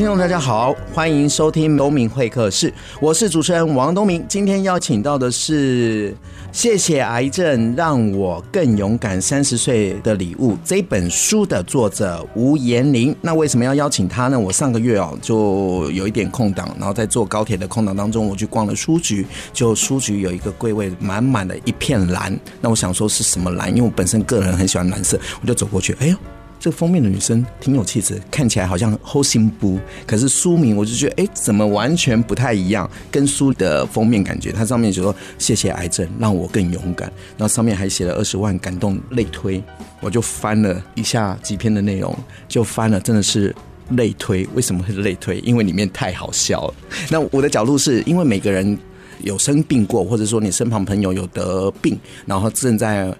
听众，大家好，欢迎收听东明会客室，我是主持人王东明。今天邀请到的是《谢谢癌症让我更勇敢》三十岁的礼物这本书的作者吴延龄。那为什么要邀请他呢？我上个月哦就有一点空档，然后在坐高铁的空档当中，我去逛了书局，就书局有一个柜位满满的一片蓝。那我想说是什么蓝？因为我本身个人很喜欢蓝色，我就走过去，哎呦。这封面的女生挺有气质，看起来好像好心不，可是书名我就觉得，哎，怎么完全不太一样？跟书的封面感觉，它上面就说“谢谢癌症，让我更勇敢”，然后上面还写了二十万感动类推，我就翻了一下几篇的内容，就翻了，真的是类推。为什么会是类推？因为里面太好笑了。那我的角度是因为每个人有生病过，或者说你身旁朋友有得病，然后正在。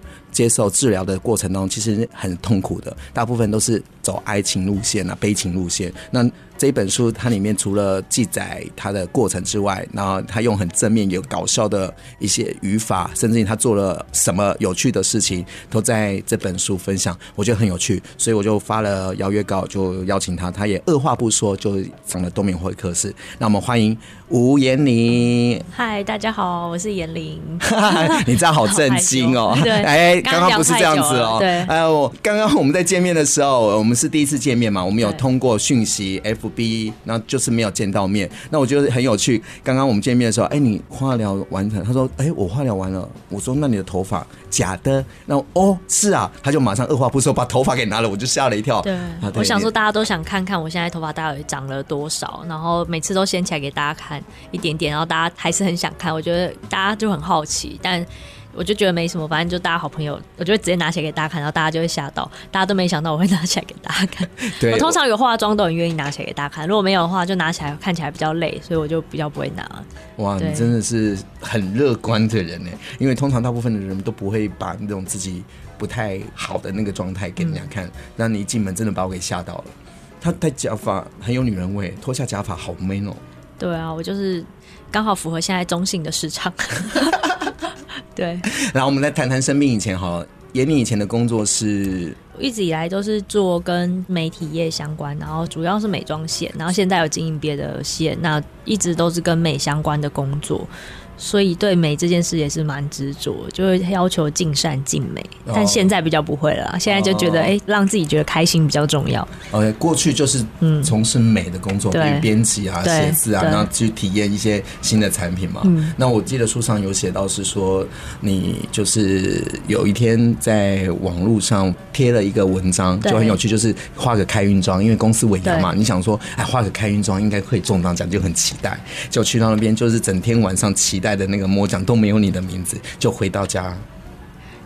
接受治疗的过程当中，其实很痛苦的，大部分都是走哀情路线啊，悲情路线。那这本书它里面除了记载它的过程之外，然后他用很正面、有搞笑的一些语法，甚至于他做了什么有趣的事情，都在这本书分享，我觉得很有趣，所以我就发了邀约稿，就邀请他，他也二话不说就上了东明会客室。那我们欢迎吴延玲。嗨，大家好，我是延玲。你这样好震惊哦！对，哎。刚刚不是这样子哦，对，哎我，刚刚我们在见面的时候，我们是第一次见面嘛，我们有通过讯息 FB，那就是没有见到面。那我觉得很有趣。刚刚我们见面的时候，哎，你化疗完成？他说，哎，我化疗完了。我说，那你的头发假的？那哦，是啊，他就马上二话不说把头发给拿了，我就吓了一跳。对，我想说大家都想看看我现在头发大概长了多少，然后每次都掀起来给大家看一点点，然后大家还是很想看，我觉得大家就很好奇，但。我就觉得没什么，反正就大家好朋友，我就会直接拿起来给大家看，然后大家就会吓到，大家都没想到我会拿起来给大家看。对，我通常有化妆都很愿意拿起来给大家看，如果没有的话，就拿起来看起来比较累，所以我就比较不会拿。哇，你真的是很乐观的人呢，因为通常大部分的人都不会把那种自己不太好的那个状态给人家看，那、嗯、你一进门真的把我给吓到了。他戴假发很有女人味，脱下假发好 man 哦。对啊，我就是刚好符合现在中性的市场。对，然后我们再谈谈生病以前哈，严敏以前的工作是，一直以来都是做跟媒体业相关，然后主要是美妆线，然后现在有经营别的线，那一直都是跟美相关的工作。所以对美这件事也是蛮执着，就会要求尽善尽美。但现在比较不会了，现在就觉得哎、欸，让自己觉得开心比较重要。OK，过去就是嗯从事美的工作，比如编辑啊、写字啊，然后去体验一些新的产品嘛。那我记得书上有写到是说，你就是有一天在网络上贴了一个文章，就很有趣，就是画个开运妆，因为公司尾牙嘛，你想说哎画个开运妆应该可以中大奖，就很期待，就去到那边就是整天晚上期待。的那个摸奖都没有你的名字，就回到家。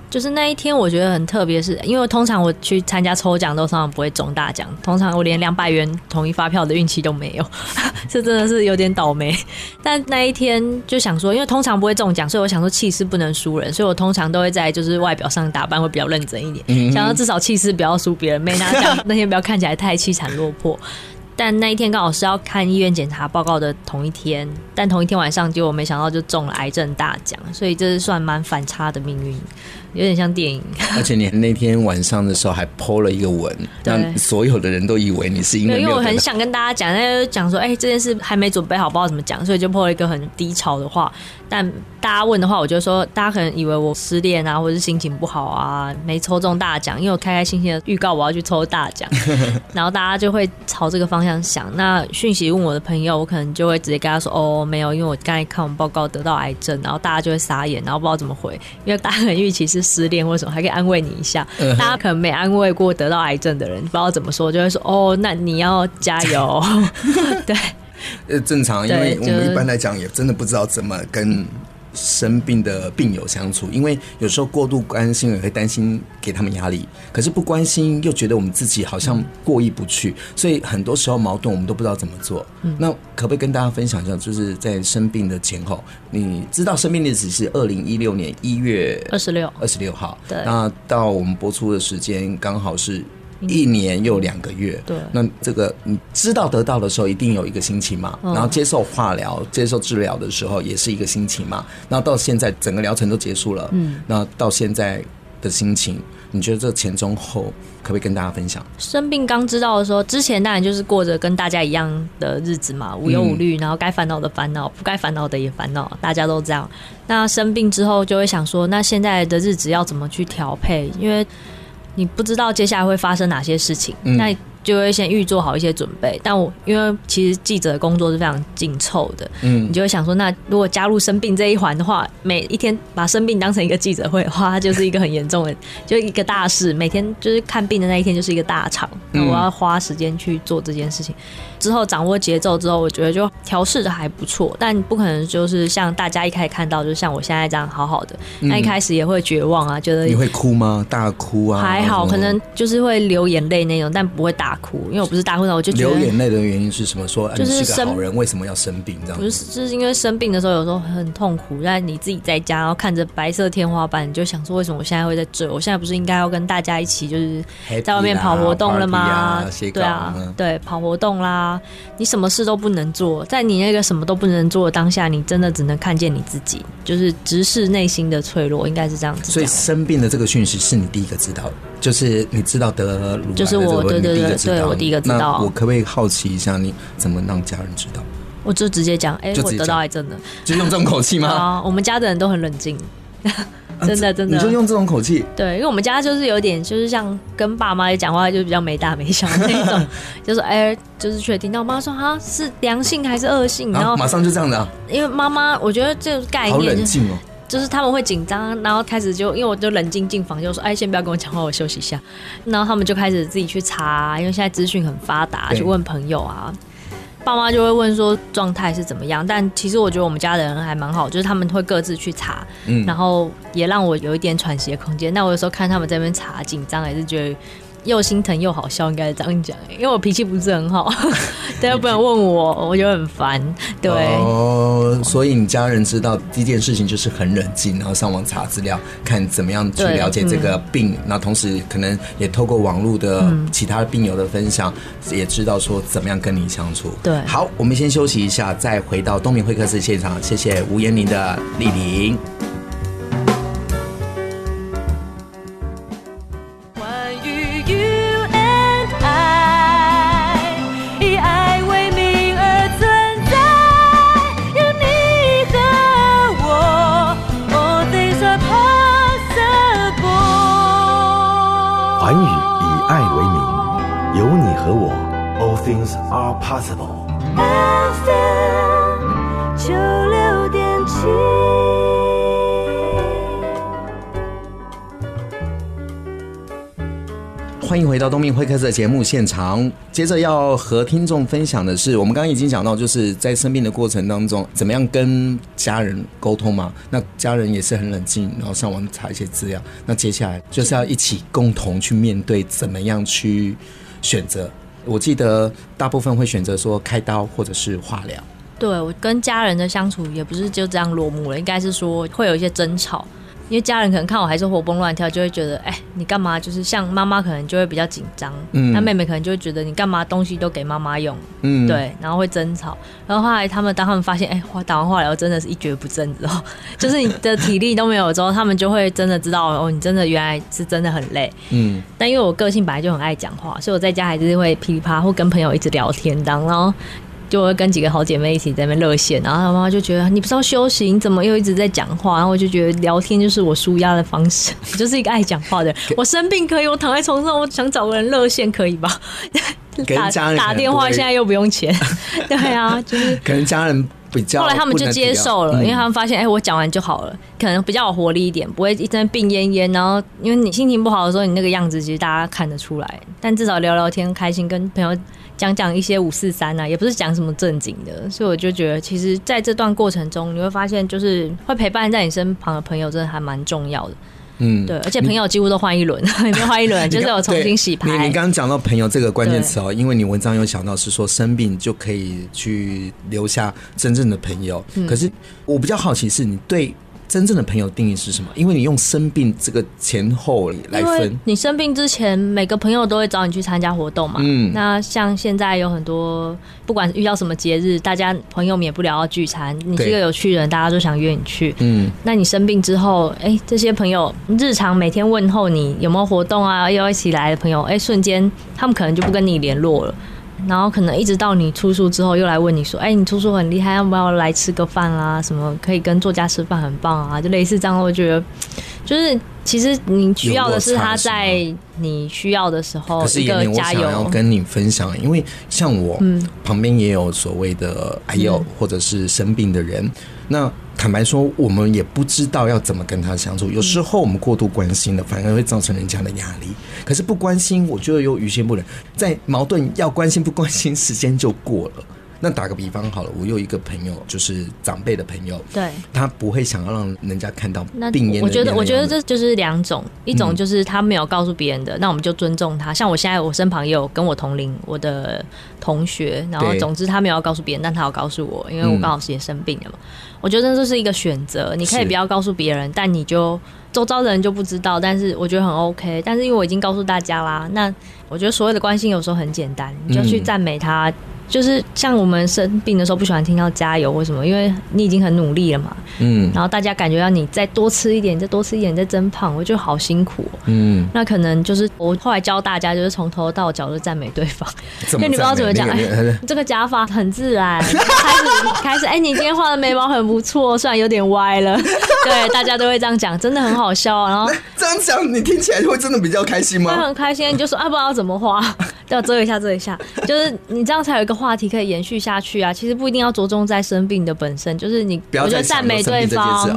就是那一天，我觉得很特别，是因为通常我去参加抽奖都常常不会中大奖，通常我连两百元统一发票的运气都没有，这真的是有点倒霉。但那一天就想说，因为通常不会中奖，所以我想说气势不能输人，所以我通常都会在就是外表上打扮会比较认真一点，嗯、想要至少气势不要输别人，没拿奖那天不要看起来太凄惨落魄。但那一天刚好是要看医院检查报告的同一天，但同一天晚上结果没想到就中了癌症大奖，所以这是算蛮反差的命运。有点像电影，而且你那天晚上的时候还 po 了一个文，让所有的人都以为你是因为，因为我很想跟大家讲，那就讲说，哎、欸，这件事还没准备好，不知道怎么讲，所以就 po 了一个很低潮的话。但大家问的话，我就说，大家可能以为我失恋啊，或者是心情不好啊，没抽中大奖，因为我开开心心的预告我要去抽大奖，然后大家就会朝这个方向想。那讯息问我的朋友，我可能就会直接跟他说，哦，没有，因为我刚才看完报告得到癌症，然后大家就会傻眼，然后不知道怎么回，因为大家很预期是。失恋或者什么还可以安慰你一下，大家可能没安慰过得到癌症的人，不知道怎么说，就会说哦，那你要加油。对，呃，正常，因为我们一般来讲也真的不知道怎么跟生病的病友相处，因为有时候过度关心也会担心给他们压力，可是不关心又觉得我们自己好像过意不去，所以很多时候矛盾我们都不知道怎么做。那可不可以跟大家分享一下，就是在生病的前后，你知道生病的日子是二零一六年一月二十六二十六号，对，那到我们播出的时间刚好是。一年又两个月，对，那这个你知道得到的时候，一定有一个心情嘛。然后接受化疗、接受治疗的时候，也是一个心情嘛。然后到现在整个疗程都结束了，嗯，那到现在的心情，你觉得这前中后可不可以跟大家分享？生病刚知道的时候，之前当然就是过着跟大家一样的日子嘛，无忧无虑，然后该烦恼的烦恼，不该烦恼的也烦恼，大家都这样。那生病之后，就会想说，那现在的日子要怎么去调配？因为你不知道接下来会发生哪些事情，嗯、那就会先预做好一些准备。但我因为其实记者的工作是非常紧凑的，嗯，你就会想说，那如果加入生病这一环的话，每一天把生病当成一个记者会的话，它就是一个很严重的，就一个大事。每天就是看病的那一天就是一个大场，那我要花时间去做这件事情。之后掌握节奏之后，我觉得就调试的还不错，但不可能就是像大家一开始看到，就是像我现在这样好好的。那一开始也会绝望啊，觉得你会哭吗？大哭啊？还好，可能就是会流眼泪那种，但不会大哭，因为我不是大哭的，我就流眼泪的原因是什么？说就是生好人为什么要生病这样？不是，就是因为生病的时候有时候很痛苦，但你自己在家，然后看着白色天花板，你就想说为什么我现在会在这？我现在不是应该要跟大家一起就是在外面跑活动了吗？啊对啊，对，跑活动啦。你什么事都不能做，在你那个什么都不能做的当下，你真的只能看见你自己，就是直视内心的脆弱，应该是这样子。所以生病的这个讯息是你第一个知道的，就是你知道得了乳癌，就是我，对对对，对我第一个知道。我可不可以好奇一下，你怎么让家人知道？我就直接讲，哎、欸，我得到癌症了，就用这种口气吗？啊，我们家的人都很冷静。真的真的，你就用这种口气？对，因为我们家就是有点，就是像跟爸妈讲话，就比较没大没小的那种，就是哎、欸，就是确定。那我妈说啊，是良性还是恶性？然后、啊、马上就这样的、啊。因为妈妈，我觉得这个概念、就是、好冷静哦，就是他们会紧张，然后开始就因为我就冷静进房，就说哎，先不要跟我讲话，我休息一下。然后他们就开始自己去查，因为现在资讯很发达，去问朋友啊。爸妈就会问说状态是怎么样，但其实我觉得我们家的人还蛮好，就是他们会各自去查，嗯，然后也让我有一点喘息的空间。那我有时候看他们在那边查紧张，还是觉得。又心疼又好笑，应该是这样讲，因为我脾气不是很好，大家不能问我，我就很烦。对哦，所以你家人知道第一件事情就是很冷静，然后上网查资料，看怎么样去了解这个病，那、嗯、同时可能也透过网络的其他病友的分享，嗯、也知道说怎么样跟你相处。对，好，我们先休息一下，再回到东明会客室现场，谢谢吴彦玲的莅临。Possible. FM 九六点七，欢迎回到东明会客室的节目现场。接着要和听众分享的是，我们刚刚已经讲到，就是在生病的过程当中，怎么样跟家人沟通嘛？那家人也是很冷静，然后上网查一些资料。那接下来就是要一起共同去面对，怎么样去选择。我记得大部分会选择说开刀或者是化疗。对，我跟家人的相处也不是就这样落幕了，应该是说会有一些争吵。因为家人可能看我还是活蹦乱跳，就会觉得，哎、欸，你干嘛？就是像妈妈可能就会比较紧张，嗯，那妹妹可能就会觉得你干嘛东西都给妈妈用，嗯，对，然后会争吵。然后后来他们当他们发现，哎、欸，打完化疗真的是一蹶不振之后，就是你的体力都没有之后，他们就会真的知道哦，你真的原来是真的很累，嗯。但因为我个性本来就很爱讲话，所以我在家还是会噼里啪啦或跟朋友一直聊天当，然后。就会跟几个好姐妹一起在那边热线，然后她妈妈就觉得你不知道休息，你怎么又一直在讲话？然后我就觉得聊天就是我舒压的方式，我 就是一个爱讲话的人。我生病可以，我躺在床上，我想找个人热线可以吧？打打电话现在又不用钱，对啊，就是可能家人比较。后来他们就接受了，因为他们发现，哎、欸，我讲完就好了，可能比较有活力一点，不会一阵病恹恹。然后因为你心情不好的时候，你那个样子其实大家看得出来，但至少聊聊天开心，跟朋友。讲讲一些五四三啊，也不是讲什么正经的，所以我就觉得，其实在这段过程中，你会发现，就是会陪伴在你身旁的朋友，真的还蛮重要的。嗯，对，而且朋友几乎都换一轮，没换一轮就是我重新洗牌。你你刚刚讲到朋友这个关键词哦，因为你文章有想到是说生病就可以去留下真正的朋友，嗯、可是我比较好奇是你对。真正的朋友定义是什么？因为你用生病这个前后来分，你生病之前，每个朋友都会找你去参加活动嘛。嗯，那像现在有很多，不管遇到什么节日，大家朋友免不了要聚餐。你是一个有趣的人，大家都想约你去。嗯，那你生病之后，哎、欸，这些朋友日常每天问候你有没有活动啊，要一起来的朋友，哎、欸，瞬间他们可能就不跟你联络了。然后可能一直到你出书之后，又来问你说：“哎，你出书很厉害，要不要来吃个饭啊？什么可以跟作家吃饭，很棒啊！”就类似这样，我觉得就是其实你需要的是他在你需要的时候一个加油。我想要跟你分享，因为像我、嗯、旁边也有所谓的癌友或者是生病的人，那。坦白说，我们也不知道要怎么跟他相处。有时候我们过度关心了，反而会造成人家的压力。可是不关心，我觉得又于心不忍。在矛盾要关心不关心，时间就过了。那打个比方好了，我有一个朋友，就是长辈的朋友，对，他不会想要让人家看到病恹的。我觉得，我觉得这就是两种，一种就是他没有告诉别人的，嗯，那我们就尊重他。像我现在，我身旁也有跟我同龄我的同学，然后总之他没有告诉别人，但他有告诉我，因为我刚好是也生病了嘛。嗯，我觉得这是一个选择，你可以不要告诉别人，但你就周遭的人就不知道。但是我觉得很 OK。但是因为我已经告诉大家啦，那我觉得所有的关心有时候很简单，你就去赞美他。嗯就是像我们生病的时候，不喜欢听到加油，为什么？因为你已经很努力了嘛。嗯。然后大家感觉到你再多吃一点，再多吃一点，你再增胖，我觉得好辛苦。嗯。那可能就是我后来教大家，就是从头到脚都赞美对方。因为你不知道怎么讲，哎，这个假发很自然。开始开始，哎，你今天画的眉毛很不错，虽然有点歪了。对，大家都会这样讲，真的很好笑。然后这样讲，你听起来会真的比较开心吗？会很开心，你就说啊，不知道怎么画，要遮一下，遮一下，就是你这样才有一个。话题可以延续下去啊！其实不一定要着重在生病的本身，就是你，我觉得赞美对方，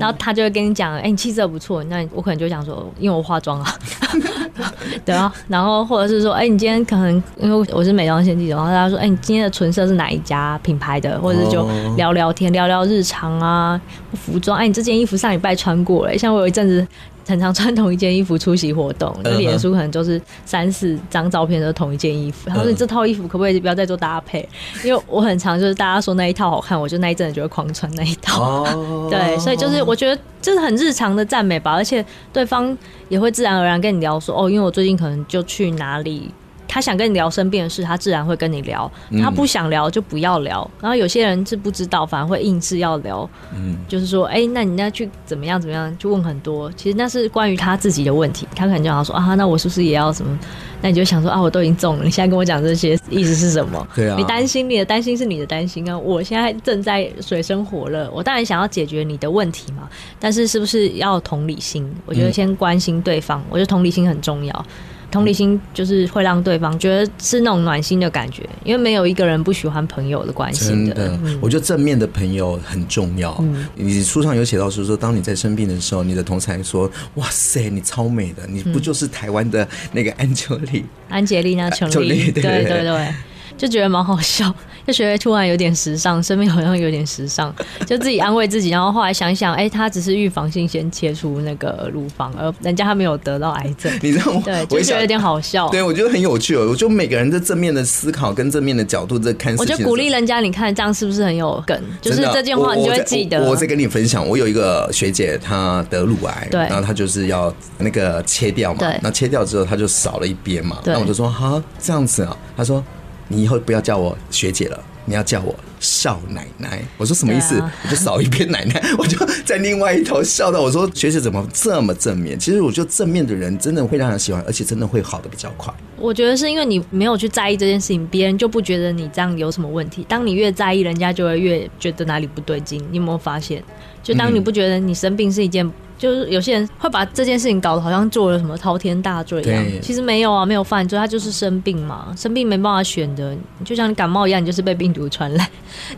然后他就会跟你讲：“哎、欸，你气色不错。”那我可能就想说：“因为我化妆啊。”对啊，然后或者是说：“哎、欸，你今天可能因为我是美妆先记者，然后他说：‘哎、欸，你今天的唇色是哪一家品牌的？’或者是就聊聊天，聊聊日常啊，服装。哎、欸，你这件衣服上礼拜穿过了，像我有一阵子。”很常穿同一件衣服出席活动，那脸书可能就是三四张照片都是同一件衣服。他说：“你这套衣服可不可以不要再做搭配？” 因为我很常就是大家说那一套好看，我就那一阵子就会狂穿那一套。对，所以就是我觉得这是很日常的赞美吧，而且对方也会自然而然跟你聊说：“哦，因为我最近可能就去哪里。”他想跟你聊生病的事，他自然会跟你聊。他不想聊就不要聊。然后有些人是不知道，反而会硬是要聊。嗯，就是说，哎、欸，那你那去怎么样怎么样？就问很多。其实那是关于他自己的问题。他可能就想说啊，那我是不是也要什么？那你就想说啊，我都已经中了，你现在跟我讲这些意思是什么？对啊。你担心，你的担心是你的担心啊。我现在正在水深火热，我当然想要解决你的问题嘛。但是是不是要同理心？我觉得先关心对方，我觉得同理心很重要。同理心就是会让对方觉得是那种暖心的感觉，因为没有一个人不喜欢朋友的关系的。真的，嗯，我觉得正面的朋友很重要。嗯，你书上有写到说说，当你在生病的时候，你的同侪说：“哇塞，你超美的，你不就是台湾的那个安秋丽？”安杰丽娜· 裘莉，对对对，对。就觉得蛮好笑，就觉得突然有点时尚，生命好像有点时尚，就自己安慰自己，然后后来想想，哎、欸，他只是预防性先切除那个乳房，而人家他没有得到癌症，你知道吗？对，就觉得有点好笑。对，我觉得很有趣哦。我觉得每个人的正面的思考跟正面的角度在看，我觉得鼓励人家，你看这样是不是很有梗？就是这件话你就会记得。我我，我再跟你分享，我有一个学姐，她得乳癌，对，然后她就是要那个切掉嘛，对，那切掉之后她就少了一边嘛，那我就说哈这样子啊，她说。你以后不要叫我学姐了，你要叫我少奶奶。我说什么意思？啊、我就少一边奶奶，我就在另外一头笑到我说学姐怎么这么正面？其实我觉得正面的人真的会让人喜欢，而且真的会好的比较快。我觉得是因为你没有去在意这件事情，别人就不觉得你这样有什么问题。当你越在意，人家就会越觉得哪里不对劲。你有没有发现？就当你不觉得你生病是一件。就是有些人会把这件事情搞得好像做了什么滔天大罪一样，其实没有啊，没有犯罪，他就是生病嘛，生病没办法选的，就像你感冒一样，你就是被病毒传染，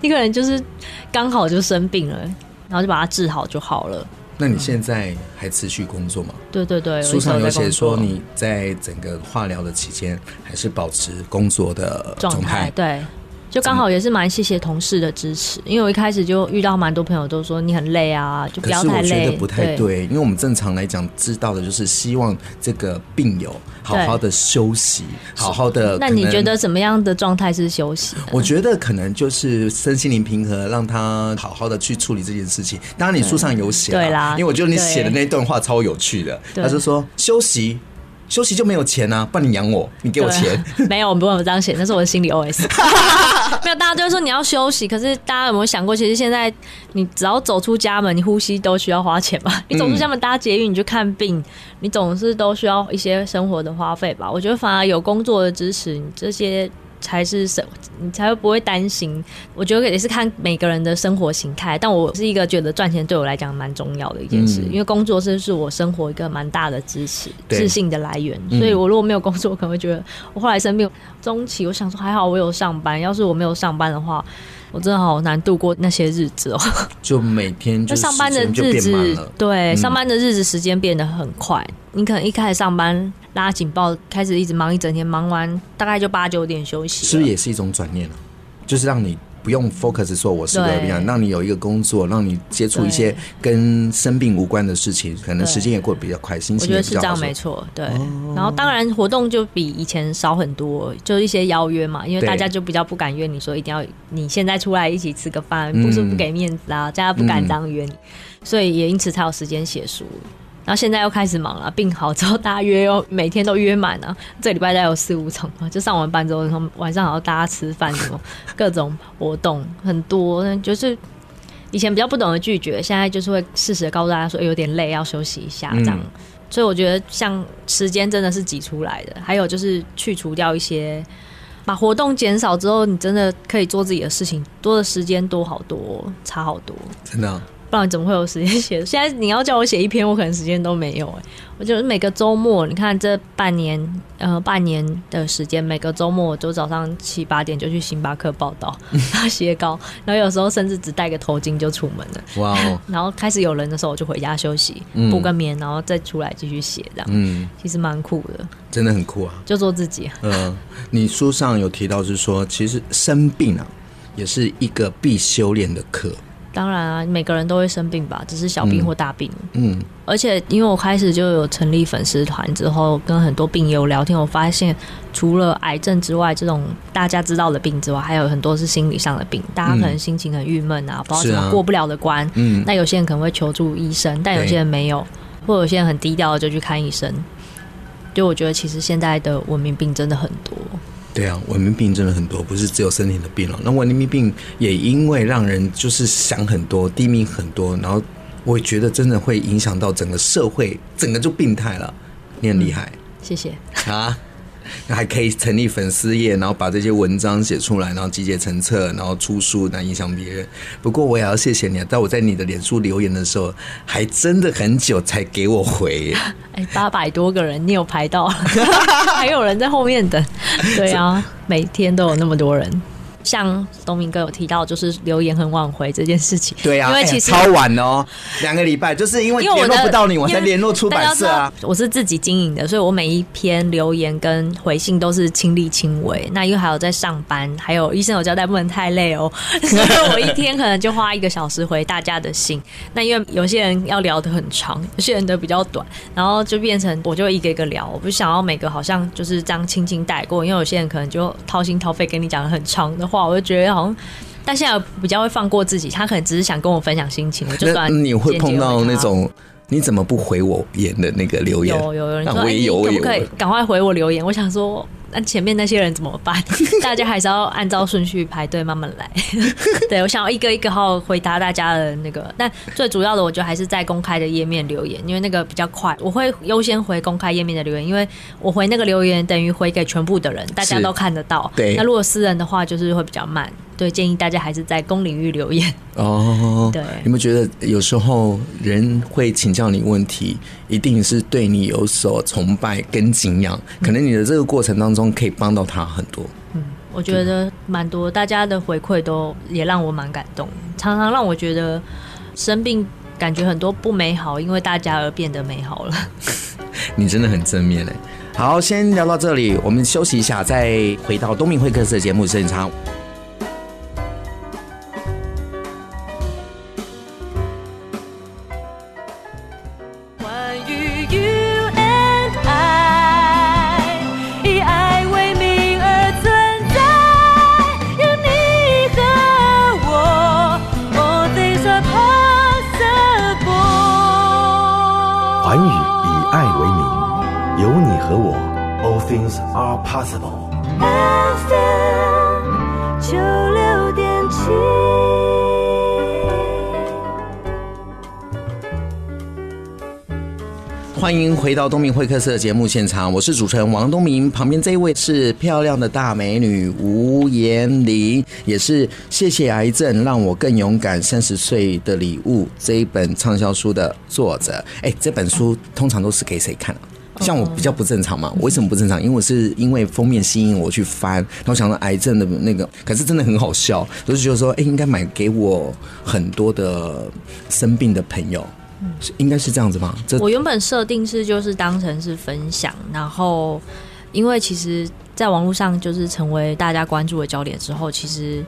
你可能就是刚好就生病了，然后就把它治好就好了。那你现在还持续工作吗？对对对，书上有写说你在整个化疗的期间还是保持工作的状态。对。就刚好也是蛮谢谢同事的支持，因为我一开始就遇到蛮多朋友都说你很累啊，就不要太累。可是我觉得不太对，对，因为我们正常来讲知道的就是希望这个病友好好的休息，好好的。那你觉得怎么样的状态是休息？我觉得可能就是身心灵平和，让他好好的去处理这件事情。当然你书上有写，对啦，因为我觉得你写的那段话超有趣的，他就说休息。休息就没有钱啊，不然你养我，你给我钱。没有，我们不会这样写，那是我的心理 OS。没有，大家都会说你要休息，可是大家有没有想过，其实现在你只要走出家门，你呼吸都需要花钱吧？你走出家门搭捷运，你去看病，你总是都需要一些生活的花费吧？我觉得反而有工作的支持，你这些。才是生，你才会不会担心。我觉得也是看每个人的生活形态。但我是一个觉得赚钱对我来讲蛮重要的一件事，嗯、因为工作是是我生活一个蛮大的支持、自信的来源。所以我如果没有工作，我可能会觉得我后来生病中期，我想说还好我有上班。要是我没有上班的话，我真的好难度过那些日子哦。就每天就 上班的日子，对，上班的日子时间变得很快。你可能一开始上班。拉警报，开始一直忙一整天，忙完大概就八九点休息。是不是也是一种转念了？就是让你不用 focus 说我是个病，让你有一个工作，让你接触一些跟生病无关的事情，可能时间也过得比较快，心情也比较好。我觉得是这样，没错。对，然后当然活动就比以前少很多，就是一些邀约嘛，因为大家就比较不敢约你说一定要你现在出来一起吃个饭，不是不给面子啊，大家不敢这样约你，所以也因此才有时间写书。然后现在又开始忙了，病好之后大家约又每天都约满了，这礼拜再有四五场嘛，就上完班之后，然后晚上还要大家吃饭什么，各种活动很多，就是以前比较不懂得拒绝，现在就是会适时的告诉大家说，有点累要休息一下这样。嗯、所以我觉得像时间真的是挤出来的，还有就是去除掉一些，把活动减少之后，你真的可以做自己的事情，多的时间多好多，差好多，真的、啊。不然怎么会有时间写？现在你要叫我写一篇，我可能时间都没有哎。我就是每个周末，你看这半年，呃，半年的时间，每个周末我就早上七八点就去星巴克报道，然 后写稿，然后有时候甚至只戴个头巾就出门了。哇哦！然后开始有人的时候，我就回家休息，补个眠，然后再出来继续写，这样。嗯，其实蛮酷的，真的很酷啊！就做自己。嗯，你书上有提到是说，其实生病啊，也是一个必修炼的课。当然啊，每个人都会生病吧，只是小病或大病。嗯，嗯，而且因为我开始就有成立粉丝团之后，跟很多病友聊天，我发现除了癌症之外，这种大家知道的病之外，还有很多是心理上的病。大家可能心情很郁闷啊，嗯、不知道怎么过不了的关。嗯，那有些人可能会求助医生，但有些人没有，或有些人很低调的就去看医生。就我觉得，其实现在的文明病真的很多。对啊，文明病真的很多，不是只有身体的病了。那文明病也因为让人就是想很多，低迷很多，然后我觉得真的会影响到整个社会，整个就病态了。你很厉害，嗯，谢谢啊。还可以成立粉丝页，然后把这些文章写出来，然后集结成册，然后出书，来影响别人。不过我也要谢谢你，在我在你的脸书留言的时候，还真的很久才给我回。哎，八百多个人，你有排到，还有人在后面等。对啊，每天都有那么多人。像东明哥有提到，就是留言很晚回这件事情。对啊，因为其实、欸、超晚哦，两个礼拜，就是因为联络不到你，我才联络出版社啊。我是自己经营的，所以我每一篇留言跟回信都是亲力亲为。那因为还有在上班，还有医生有交代，不能太累哦，所以我一天可能就花一个小时回大家的信。那因为有些人要聊得很长，有些人的比较短，然后就变成我就一个一个聊，我不想要每个好像就是这样轻轻带过，因为有些人可能就掏心掏肺跟你讲的很长的。话我就觉得好像，但现在比较会放过自己，他可能只是想跟我分享心情，我就算你会碰到那种你怎么不回我言的那个留言？有有有人说，我也有，可不可以赶快回我留言？我想说。那前面那些人怎么办？大家还是要按照顺序排队慢慢来。对，我想要一个一个好好回答大家的那个，但最主要的，我觉得还是在公开的页面留言，因为那个比较快。我会优先回公开页面的留言，因为我回那个留言等于回给全部的人，大家都看得到。对。那如果私人的话，就是会比较慢。对，建议大家还是在公领域留言哦。对，有没有觉得有时候人会请教你问题，一定是对你有所崇拜跟敬仰，可能你的这个过程当中可以帮到他很多。嗯，我觉得蛮多，大家的回馈都也让我蛮感动，常常让我觉得生病感觉很多不美好，因为大家而变得美好了。你真的很正面嘞。好，先聊到这里，我们休息一下，再回到东明会客室的节目现场。回到东明会客室的节目现场，我是主持人王东明，旁边这一位是漂亮的大美女吴妍玲，也是《谢谢癌症让我更勇敢三十岁的礼物》这一本畅销书的作者。哎，这本书通常都是给谁看啊？像我比较不正常嘛？为什么不正常？因为我是因为封面吸引我去翻，然后想到癌症的那个，可是真的很好笑，就是觉得说，哎，应该买给我很多的生病的朋友。应该是这样子吗？我原本设定是就是当成是分享，然后因为其实在网络上就是成为大家关注的焦点之后，其实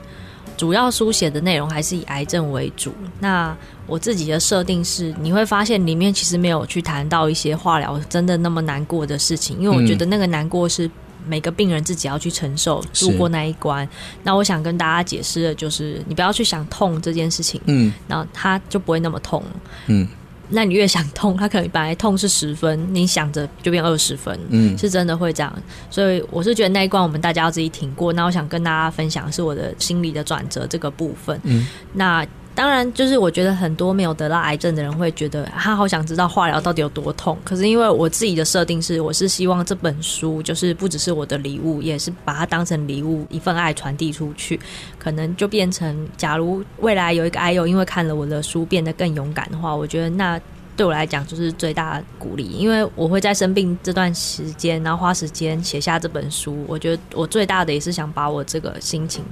主要书写的内容还是以癌症为主。那我自己的设定是，你会发现里面其实没有去谈到一些化疗真的那么难过的事情，因为我觉得那个难过是每个病人自己要去承受度过那一关。那我想跟大家解释的就是，你不要去想痛这件事情，嗯，然后它就不会那么痛，嗯。那你越想痛，他可能本来痛是十分，你想着就变二十分，嗯，是真的会这样。所以我是觉得那一关我们大家要自己挺过。那我想跟大家分享的是我的心理的转折这个部分，嗯，那。当然，就是我觉得很多没有得到癌症的人会觉得他好想知道化疗到底有多痛。可是因为我自己的设定是，我是希望这本书就是不只是我的礼物，也是把它当成礼物，一份爱传递出去，可能就变成，假如未来有一个癌友因为看了我的书变得更勇敢的话，我觉得那对我来讲就是最大的鼓励。因为我会在生病这段时间，然后花时间写下这本书，我觉得我最大的也是想把我这个心情。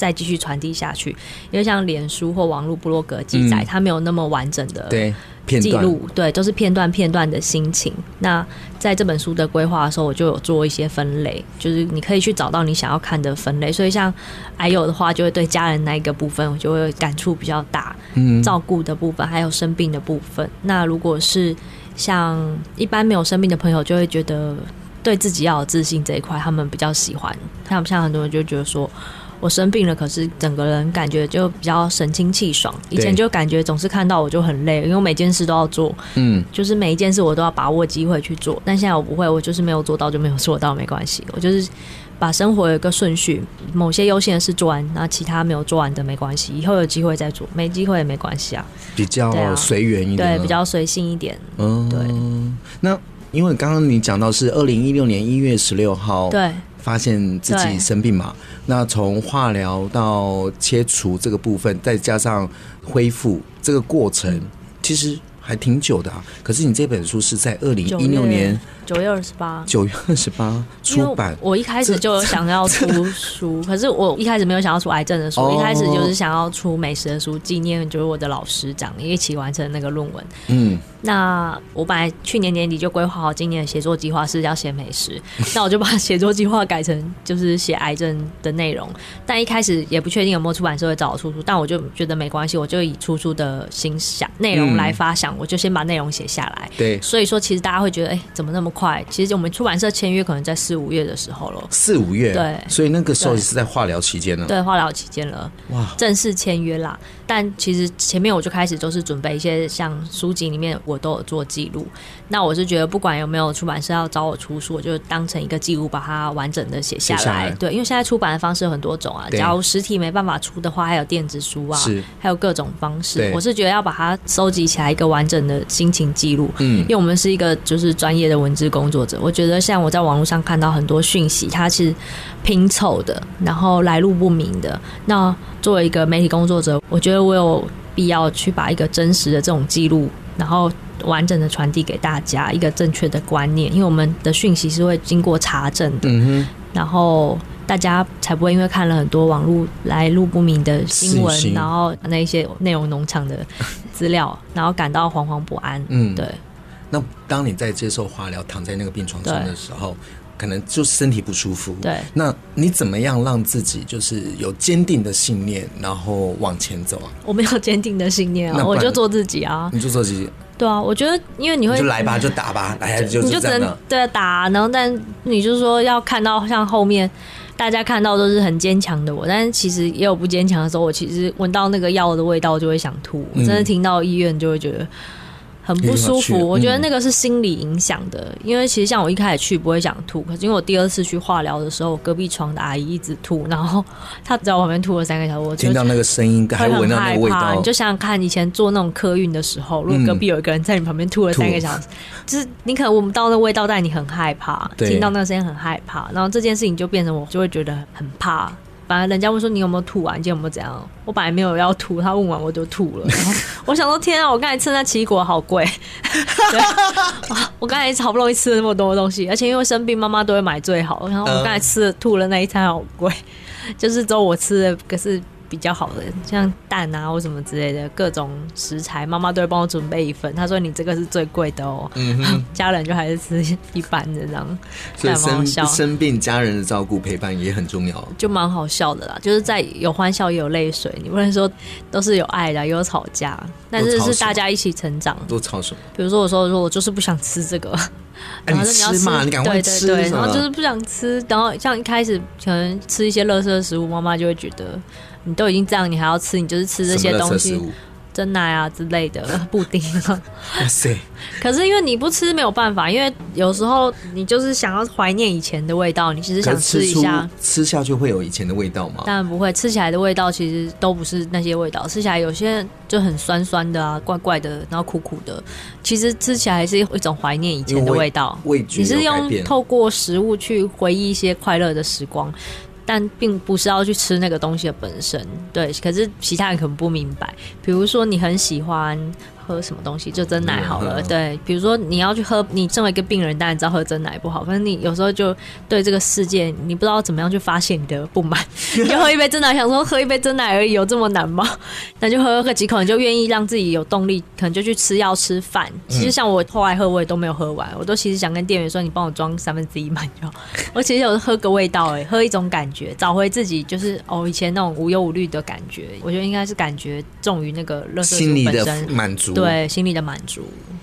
再继续传递下去，因为像脸书或网络部落格记载，嗯、它没有那么完整的记录，对，都是片段片段的心情。那在这本书的规划的时候，我就有做一些分类，就是你可以去找到你想要看的分类。所以像还有的话，就会对家人那一个部分，我就会感触比较大。嗯，照顾的部分还有生病的部分。那如果是像一般没有生病的朋友，就会觉得对自己要有自信这一块，他们比较喜欢。像像很多人就觉得说。我生病了，可是整个人感觉就比较神清气爽。以前就感觉总是看到我就很累，因为我每件事都要做，嗯，就是每一件事我都要把握机会去做。但现在我不会，我就是没有做到就没有做到，没关系。我就是把生活有一个顺序，某些优先的事做完，然后其他没有做完的没关系，以后有机会再做，没机会也没关系啊。比较随缘一点，对，比较随性一点。嗯，对。那因为刚刚你讲到是二零一六年一月十六号，对。发现自己生病嘛？那从化疗到切除这个部分，再加上恢复这个过程，嗯、其实还挺久的啊。可是你这本书是在二零一六年。九月二十八，九月二十八出版。我一开始就有想要出书，可是我一开始没有想要出癌症的书，一开始就是想要出美食的书，纪念就是我的老师长一起完成那个论文。嗯，那我本来去年年底就规划好今年的写作计划是要写美食，那我就把写作计划改成就是写癌症的内容。但一开始也不确定有没有出版社会找我出书，但我就觉得没关系，我就以出书的心想内容来发想，我就先把内容写下来。对，所以说其实大家会觉得，哎，怎么那么快？其实我们出版社签约可能在四五月的时候了。四五月，对，所以那个时候也是在化疗期间了。对，化疗期间了，哇，正式签约啦。但其实前面我就开始都是准备一些像书籍里面我都有做记录。那我是觉得不管有没有出版社要找我出书，我就当成一个记录，把它完整的写下来。下来。对，因为现在出版的方式有很多种啊。假如实体没办法出的话，还有电子书啊，还有各种方式。我是觉得要把它收集起来一个完整的心情记录。嗯，因为我们是一个就是专业的文字工作者，我觉得像我在网络上看到很多讯息，它是拼凑的，然后来路不明的。那作为一个媒体工作者，我觉得我有必要去把一个真实的这种记录，然后完整的传递给大家一个正确的观念，因为我们的讯息是会经过查证的，嗯，然后大家才不会因为看了很多网络来路不明的新闻，然后那一些内容农场的。资料，然后感到惶惶不安。嗯，对。那当你在接受化疗，躺在那个病床上的时候，可能就身体不舒服。对。那你怎么样让自己就是有坚定的信念，然后往前走啊？我没有坚定的信念啊，我就做自己啊。你就做自己。对啊，我觉得因为你会就来吧，就打吧，来就你就只能对打，然后但你就是说要看到像后面大家看到都是很坚强的我，但是其实也有不坚强的时候。我其实闻到那个药的味道就会想吐，我真的听到医院就会觉得。很不舒服，我觉得那个是心理影响的，嗯、因为其实像我一开始去不会想吐，可是因为我第二次去化疗的时候，隔壁床的阿姨一直吐，然后她在我旁边吐了三个小时，我听到那个声音，还闻到那个味道，你就想想看，以前坐那种客运的时候，如果隔壁有一个人在你旁边吐了三个小时，嗯、就是你可能闻不到那味道，但你很害怕，听到那个声音很害怕，然后这件事情就变成我就会觉得很怕。反正人家会说你有没有吐啊？你今天有没有怎样？我本来没有要吐，他问完我就吐了。然后我想说天啊，我刚才吃那奇异果好贵，我刚才好不容易吃了那么多东西，而且因为生病，妈妈都会买最好。然后我刚才吃了吐了那一餐好贵，就是只有我吃的，可是。比较好的，像蛋啊或什么之类的各种食材，妈妈都会帮我准备一份。她说：“你这个是最贵的哦。嗯哼” 家人就还是吃一般的这样，所以生生病家人的照顾陪伴也很重要，就蛮好笑的啦。就是在有欢笑也有泪水，你不能说都是有爱的，也有吵架，但是是大家一起成长。都吵什么？比如说我说我说我就是不想吃这个。然后你吃嘛，你赶快吃。对对对，然后就是不想吃，然后像一开始可能吃一些垃圾食物，妈妈就会觉得你都已经这样，你还要吃，你就是吃这些东西。真奶啊之类的 布丁啊，哇塞！可是因为你不吃没有办法，因为有时候你就是想要怀念以前的味道，你其实想吃一下，吃下去会有以前的味道吗？当然不会，吃起来的味道其实都不是那些味道，吃起来有些就很酸酸的啊，怪怪的，然后苦苦的，其实吃起来还是一种怀念以前的味道。味，味觉你是用透过食物去回忆一些快乐的时光。但并不是要去吃那个东西的本身，对。可是其他人可能不明白，比如说你很喜欢。喝什么东西就真奶好了，对，比如说你要去喝，你身为一个病人，当然知道喝真奶不好，可是你有时候就对这个世界，你不知道怎么样去发泄你的不满，你就喝一杯真奶，想说喝一杯真奶而已，有这么难吗？那就喝个几口，你就愿意让自己有动力，可能就去吃药吃饭。其实像我后来喝，我也都没有喝完，我都其实想跟店员说，你帮我装三分之一满就好。我其实有喝个味道，哎，喝一种感觉，找回自己就是哦以前那种无忧无虑的感觉。我觉得应该是感觉重于那个乐色心理的满足。对，心理的满足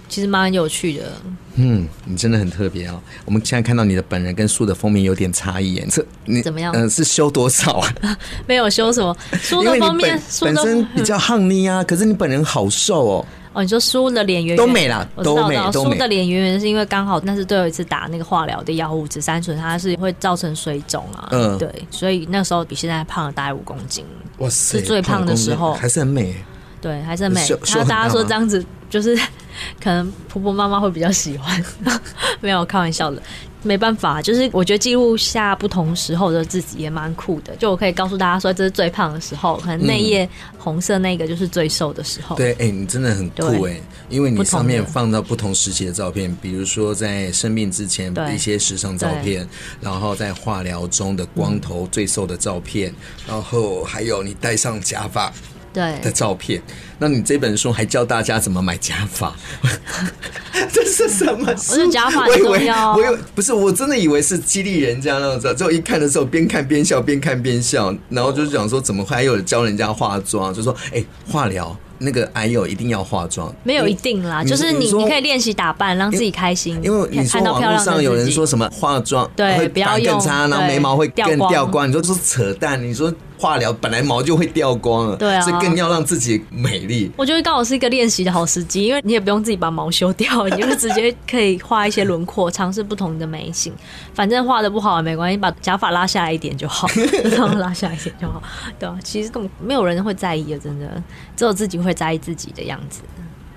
其实蛮有趣的。嗯，你真的很特别哦。我们现在看到你的本人跟书的封面有点差异，这你怎么样？嗯、呃，是修多少啊？没有修什么。书的封面本，本身比较汉尼啊，可是你本人好瘦哦。哦，你说书的脸圆圆都美了，都美。书的脸圆圆是因为刚好那是最后一次打那个化疗的药物紫杉醇，它是会造成水肿啊。嗯，对，所以那时候比现在胖了大概五公斤。哇塞，是最胖的时候，还是很美。对，还是很美。他大家说这样子就是，可能婆婆妈妈会比较喜欢。没有开玩笑的，没办法，就是我觉得记录下不同时候的自己也蛮酷的。就我可以告诉大家说，这是最胖的时候，可能那页红色那个就是最瘦的时候。对，哎、欸，你真的很酷哎，因为你上面放到不同时期的照片，比如说在生病之前的一些时尚照片，然后在化疗中的光头最瘦的照片，然后还有你戴上假发。对的照片，那你这本书还教大家怎么买假发？这是什么书？我是假发。我以为，我有不是，我真的以为是激励人家那种。之后一看的时候，边看边笑，边看边笑，然后就是讲说，怎么还有教人家化妆？就说，哎、欸，化疗。那个癌友一定要化妆，没有一定啦，就是你你可以练习打扮，让自己开心。因为你说网络上有人说什么化妆对不要更差，然后眉毛会更掉光，你说这是扯淡。你说化疗本来毛就会掉光了，对啊，所以更要让自己美丽。我觉得刚好是一个练习的好时机，因为你也不用自己把毛修掉，你就直接可以画一些轮廓，尝试不同的眉形。反正画的不好也没关系，把假发拉下来一点就好，然后拉下来一点就好。对啊，其实根本没有人会在意的，真的，只有自己会。会在意自己的样子，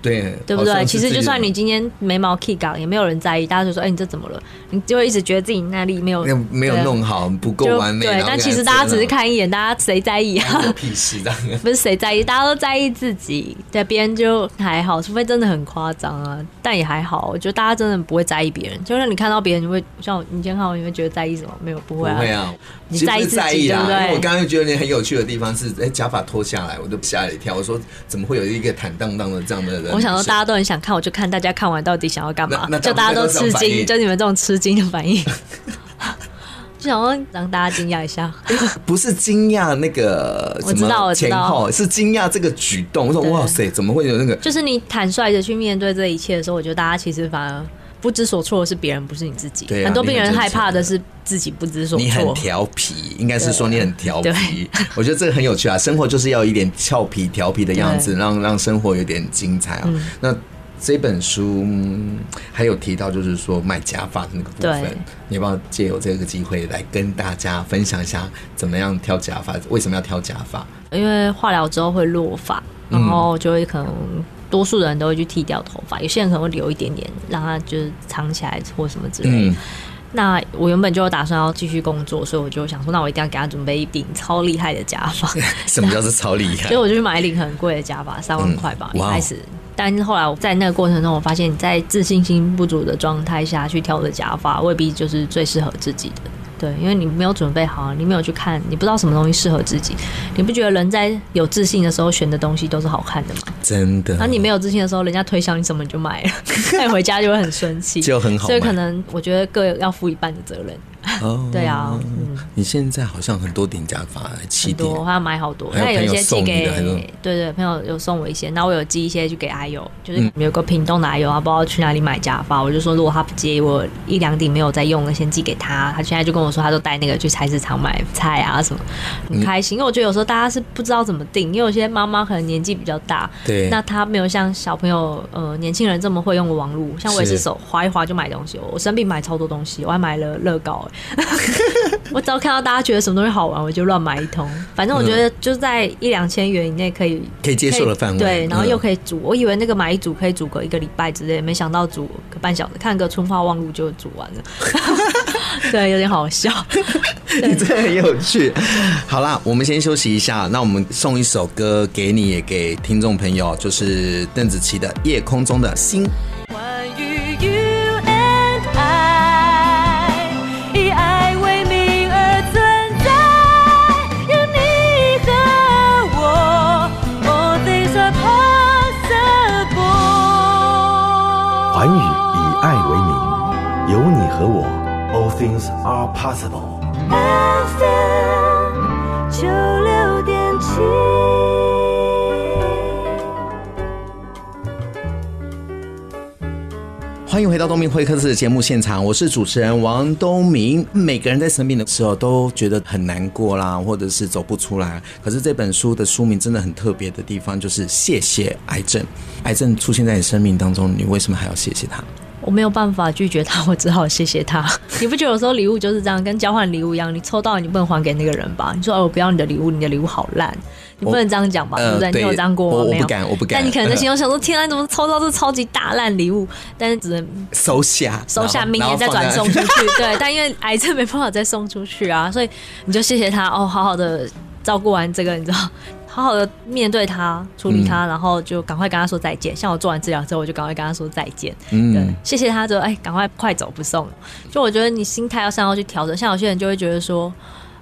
对，对不对？其实就算你今天眉毛剃高，也没有人在意，大家就说：“哎，你这怎么了？”你就会一直觉得自己那里没有没有弄好，不够完美。对，但其实大家只是看一眼，大家谁在意啊？屁事的，不是谁在意，大家都在意自己。对，别人就还好，除非真的很夸张啊，但也还好。我觉得大家真的不会在意别人，就是你看到别人，你会像你今天看我，你会觉得在意什么？没有，不会啊。不会啊，你在意自己，对不对？我刚刚觉得你很有趣的地方是，哎，假发脱下来，我都吓了一跳。我说，怎么会有一个坦荡荡的这样的人？我想说，大家都很想看，我就看大家看完到底想要干嘛，就大家都吃惊，就你们这种吃惊的反应，就想说让大家惊讶一下，不是惊讶那个，我知道，我知道，是惊讶这个举动。我说哇塞，怎么会有那个？就是你坦率的去面对这一切的时候，我觉得大家其实反而不知所措的是别人，不是你自己。很多病人害怕的是自己不知所措。你很调皮，应该是说你很调皮。我觉得这个很有趣啊，生活就是要一点俏皮、调皮的样子，让让生活有点精彩啊。那。这本书还有提到，就是说买假发的那个部分，你要不要借由这个机会来跟大家分享一下，怎么样挑假发？为什么要挑假发？因为化疗之后会落发，然后就会可能多数人都会去剃掉头发，有些人可能会留一点点，让它就是藏起来或什么之类的。嗯、那我原本就打算要继续工作，所以我就想说，那我一定要给他准备一顶超厉害的假发。什么叫做超厉害？所以我就去买一顶很贵的假发，三万块吧，嗯、一开始。但是后来我在那个过程中，我发现你在自信心不足的状态下去挑的假发，未必就是最适合自己的。对，因为你没有准备好，你没有去看，你不知道什么东西适合自己。你不觉得人在有自信的时候选的东西都是好看的吗？真的。那你没有自信的时候，人家推销你什么你就买了，带回家就会很生气，就很好。所以可能我觉得各要负一半的责任。哦，对啊，嗯，你现在好像很多顶假发，七顶，我还要买好多，还有一些寄给，对对，朋友有送我一些，那我有寄一些去给阿友，就是有个屏东的阿友，他不知道去哪里买假发，我就说如果他不介意我一两顶没有在用的，先寄给他。他现在就跟我说，他都带那个去菜市场买菜啊什么，很开心。因为我觉得有时候大家是不知道怎么定，因为有些妈妈可能年纪比较大，对，那她没有像小朋友呃年轻人这么会用网络，像我也是手滑一滑就买东西，我生病买超多东西，我还买了乐高。我只要看到大家觉得什么东西好玩，我就乱买一通。反正我觉得就在一两千元以内可以可以接受的范围。对，然后又可以煮。我以为那个买一组可以煮个一个礼拜之类，没想到煮个半小时，看个春花望露就煮完了。对，有点好笑。你真的很有趣。好啦，我们先休息一下。那我们送一首歌给你，也给听众朋友，就是邓紫棋的《夜空中的星》。Things are possible。FM 九六点七。欢迎回到东明会客室的节目现场，我是主持人王东明。每个人在生病的时候都觉得很难过啦，或者是走不出来。可是这本书的书名真的很特别的地方，就是谢谢癌症。癌症出现在你生命当中，你为什么还要谢谢他？我没有办法拒绝他，我只好谢谢他。你不觉得有时候礼物就是这样，跟交换礼物一样，你抽到你不能还给那个人吧？你说哦，我不要你的礼物，你的礼物好烂，你不能这样讲吧？对不对？你有这样过吗？我不敢，我不敢。但你可能在心中想说：天啊，你怎么抽到这超级大烂礼物？但是只能收下，收下，明年再转送出去。对，但因为癌症没办法再送出去啊，所以你就谢谢他哦，好好的照顾完这个，你知道。好好的面对他，处理他，嗯、然后就赶快跟他说再见。像我做完治疗之后，我就赶快跟他说再见。嗯，对，谢谢他，就哎，赶快快走不送。就我觉得你心态要上要去调整。像有些人就会觉得说，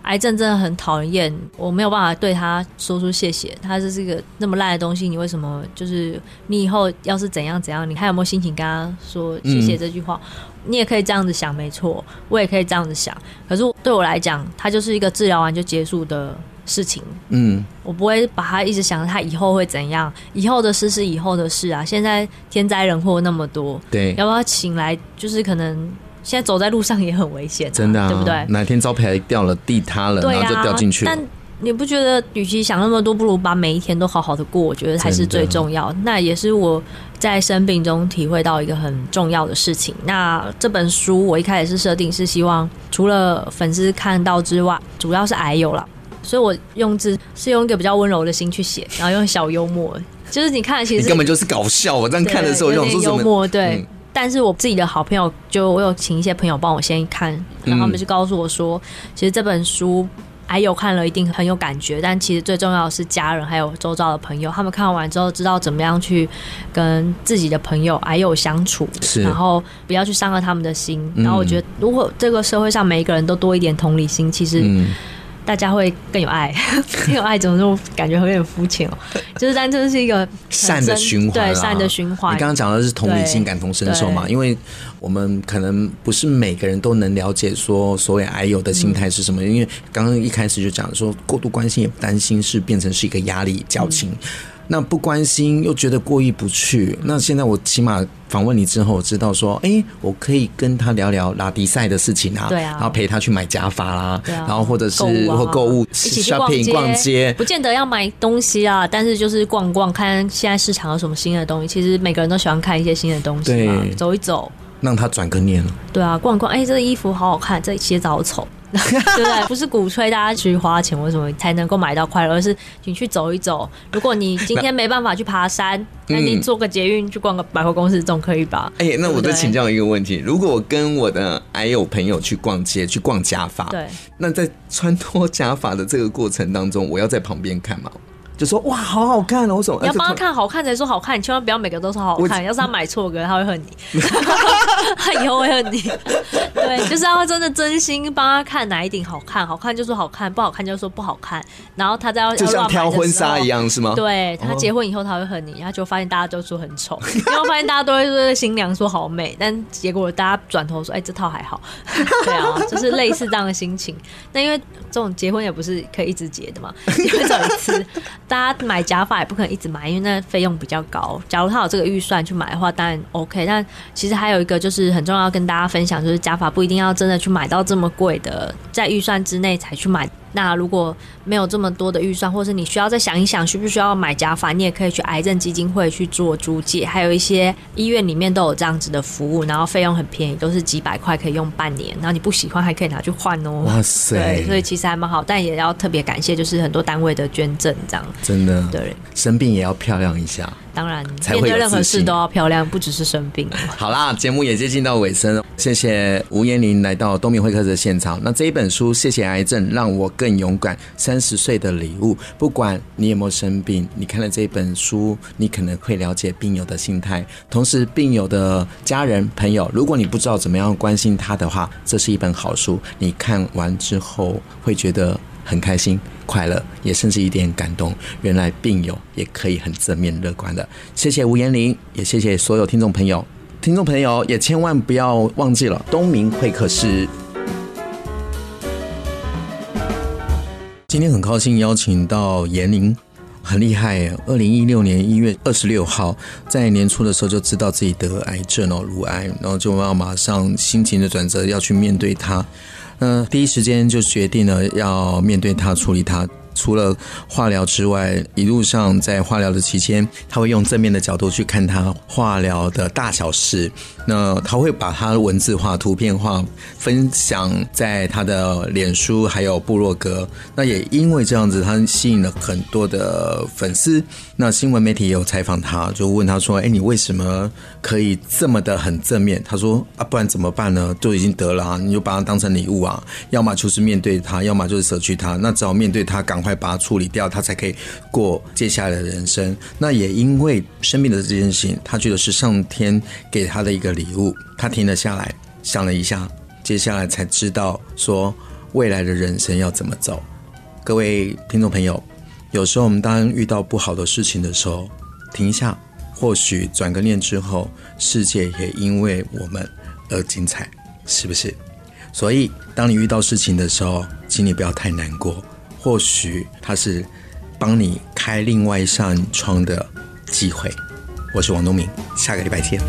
癌症真的很讨厌，我没有办法对他说出谢谢。他这是一个那么烂的东西，你为什么就是你以后要是怎样怎样，你还有没有心情跟他说谢谢这句话？嗯、你也可以这样子想，没错，我也可以这样子想。可是对我来讲，他就是一个治疗完就结束的。事情，嗯，我不会把他一直想着他以后会怎样，以后的事是以后的事啊。现在天灾人祸那么多，对，要不要请来？就是可能现在走在路上也很危险，啊，真的，啊，对不对？哪天招牌掉了，地塌了，然后就掉进去。但你不觉得，与其想那么多，不如把每一天都好好的过，我觉得才是最重要。那也是我在生病中体会到一个很重要的事情。那这本书我一开始是设定是希望，除了粉丝看到之外，主要是癌友了。所以我用字是用一个比较温柔的心去写，然后用小幽默，就是你看，其实你根本就是搞笑。我这样看的时候，就想说什么幽默对。嗯但是我自己的好朋友，就我有请一些朋友帮我先看，然后他们就告诉我说，其实这本书癌友看了一定很有感觉，但其实最重要的是家人还有周遭的朋友，他们看完之后知道怎么样去跟自己的朋友癌友相处，然后不要去伤了他们的心。然后我觉得，如果这个社会上每一个人都多一点同理心，其实。大家会更有爱，更有爱，怎么就？感觉有点肤浅哦。就是，但这是一个善的循环，对善的循环。你刚刚讲的是同理心、感同身受嘛？因为我们可能不是每个人都能了解说所谓癌友的心态是什么。因为刚刚一开始就讲说，过度关心也不担心，是变成是一个压力、矫情。那不关心又觉得过意不去，那现在我起码访问你之后，我知道说，哎、欸，我可以跟他聊聊拉迪赛的事情啊，对啊，然后陪他去买假发啦，对啊，然后或者是或购物、shopping，逛街，不见得要买东西啊，但是就是逛逛，看现在市场有什么新的东西。其实每个人都喜欢看一些新的东西嘛，走一走，让他转个念了。对啊，逛逛，哎、欸，这个衣服好好看，这鞋子好丑。对不对？不是鼓吹大家去花钱，为什么才能够买到快乐？而是你去走一走。如果你今天没办法去爬山，那，那你坐个捷运去逛个百货公司总可以吧？哎、欸，那我再请教一个问题：如果我跟我的矮友朋友去逛街，去逛假发，对，那在穿脱假发的这个过程当中，我要在旁边看吗？就说哇，好好看哦！我说你要帮他看好看才说好看，你千万不要每个都说好看。要是他买错个，他会恨你，他以后会恨你。对，就是要真的真心帮他看哪一顶好看，好看就说好看，不好看就说不好看。然后他再要就像挑婚纱一样是吗？对，他结婚以后他会恨你，他就发现大家都说很丑，然后发现大家都会说新娘说好美，但结果大家转头说哎、欸、这套还好。对啊，就是类似这样的心情。那因为这种结婚也不是可以一直结的嘛，结婚找一次。大家买假发也不可能一直买，因为那费用比较高。假如他有这个预算去买的话，当然 OK。但其实还有一个就是很重要，跟大家分享，就是假发不一定要真的去买到这么贵的，在预算之内才去买。那如果没有这么多的预算，或是你需要再想一想，需不需要买假发，你也可以去癌症基金会去做租借，还有一些医院里面都有这样子的服务，然后费用很便宜，都是几百块可以用半年，然后你不喜欢还可以拿去换哦。哇塞！对，所以其实还蛮好，但也要特别感谢，就是很多单位的捐赠这样。真的，对，生病也要漂亮一下。当然，面对任何事都要漂亮，不只是生病。好啦，节目也接近到尾声，谢谢吴彦玲来到东明会客的现场。那这一本书《谢谢癌症，让我更勇敢》，三十岁的礼物。不管你有没有生病，你看了这本书，你可能会了解病友的心态。同时，病友的家人朋友，如果你不知道怎么样关心他的话，这是一本好书。你看完之后会觉得很开心。快乐，也甚至一点感动。原来病友也可以很正面乐观的。谢谢吴延林，也谢谢所有听众朋友。听众朋友也千万不要忘记了东明会客室。今天很高兴邀请到姸玲，很厉害。二零一六年一月二十六号，在年初的时候就知道自己得癌症哦，乳癌，然后就要马上心情的转折，要去面对它。那第一时间就决定了要面对他，处理他。除了化疗之外，一路上在化疗的期间，他会用正面的角度去看他化疗的大小事。那他会把他文字化、图片化，分享在他的脸书还有部落格。那也因为这样子，他吸引了很多的粉丝。那新闻媒体也有采访他，就问他说：“哎，你为什么可以这么的很正面？”他说：“啊，不然怎么办呢？都已经得了啊，你就把它当成礼物啊，要么就是面对他，要么就是舍去他。那只好面对他，赶快。”快把它处理掉，他才可以过接下来的人生。那也因为生病的这件事情，他觉得是上天给他的一个礼物。他停了下来，想了一下，接下来才知道说未来的人生要怎么走。各位听众朋友，有时候我们当遇到不好的事情的时候，停一下，或许转个念之后，世界也因为我们而精彩，是不是？所以，当你遇到事情的时候，请你不要太难过。或许它是帮你开另外一扇窗的机会。我是王东明，下个礼拜见。